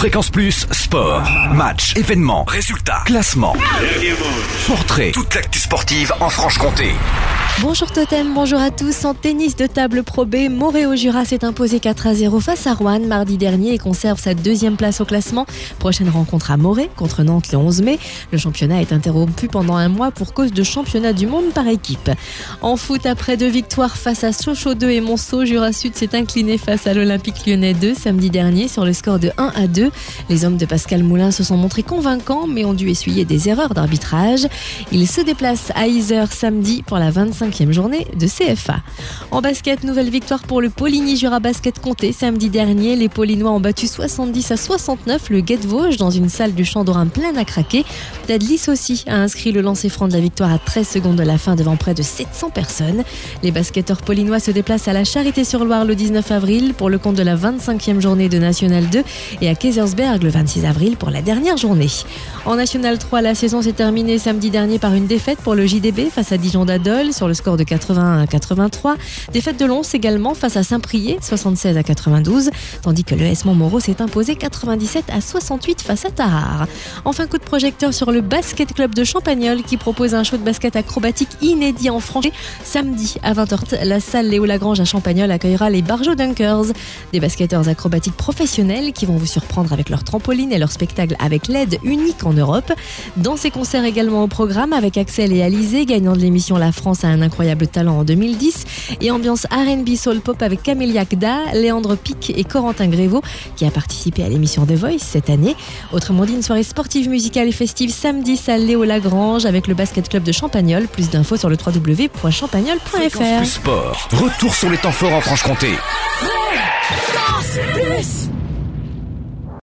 Fréquence Plus, sport, match, événements, résultats, classement, portrait, toute l'actu sportive en Franche-Comté. Bonjour Totem, bonjour à tous. En tennis de table Pro B, Moréo Jura s'est imposé 4 à 0 face à Rouen mardi dernier et conserve sa deuxième place au classement. Prochaine rencontre à Morée contre Nantes le 11 mai. Le championnat est interrompu pendant un mois pour cause de championnat du monde par équipe. En foot, après deux victoires face à Sochaux 2 et Monceau, Jura Sud s'est incliné face à l'Olympique lyonnais 2 samedi dernier sur le score de 1 à 2. Les hommes de Pascal Moulin se sont montrés convaincants mais ont dû essuyer des erreurs d'arbitrage. Ils se déplacent à Isère samedi pour la 25 cinquième journée de CFA. En basket, nouvelle victoire pour le Poligny Jura Basket Comté samedi dernier. Les Polinois ont battu 70 à 69 le Guet Vosges dans une salle du Champ d'Orin pleine à craquer. Tadlis aussi a inscrit le lancer franc de la victoire à 13 secondes de la fin devant près de 700 personnes. Les basketteurs polinois se déplacent à la Charité-sur-Loire le 19 avril pour le compte de la 25e journée de National 2 et à Kaisersberg le 26 avril pour la dernière journée. En National 3, la saison s'est terminée samedi dernier par une défaite pour le JDB face à Dijon d'Adol sur le score de 81 à 83. Défaite de Lons également face à Saint-Prié, 76 à 92, tandis que le S Montmoreau s'est imposé 97 à 68 face à Tarare. Enfin, coup de projecteur sur le Basket Club de Champagnol qui propose un show de basket acrobatique inédit en Franche. Samedi à 20h, la salle Léo Lagrange à Champagnol accueillera les Barjo Dunkers, des basketteurs acrobatiques professionnels qui vont vous surprendre avec leur trampoline et leur spectacle avec l'aide unique en Europe. Dans ces concerts également au programme avec Axel et Alizé, gagnant de l'émission La France a un incroyable talent en 2010 et ambiance R&B soul pop avec Camélia Kda, Léandre Pic et Corentin Grévaux qui a participé à l'émission The Voice cette année. Autrement dit, une soirée sportive, musicale et festive samedi salle Léo Lagrange avec le basket club de Champagnol. Plus d'infos sur le www.champagnol.fr. Sport, retour sur les temps forts en Franche-Comté.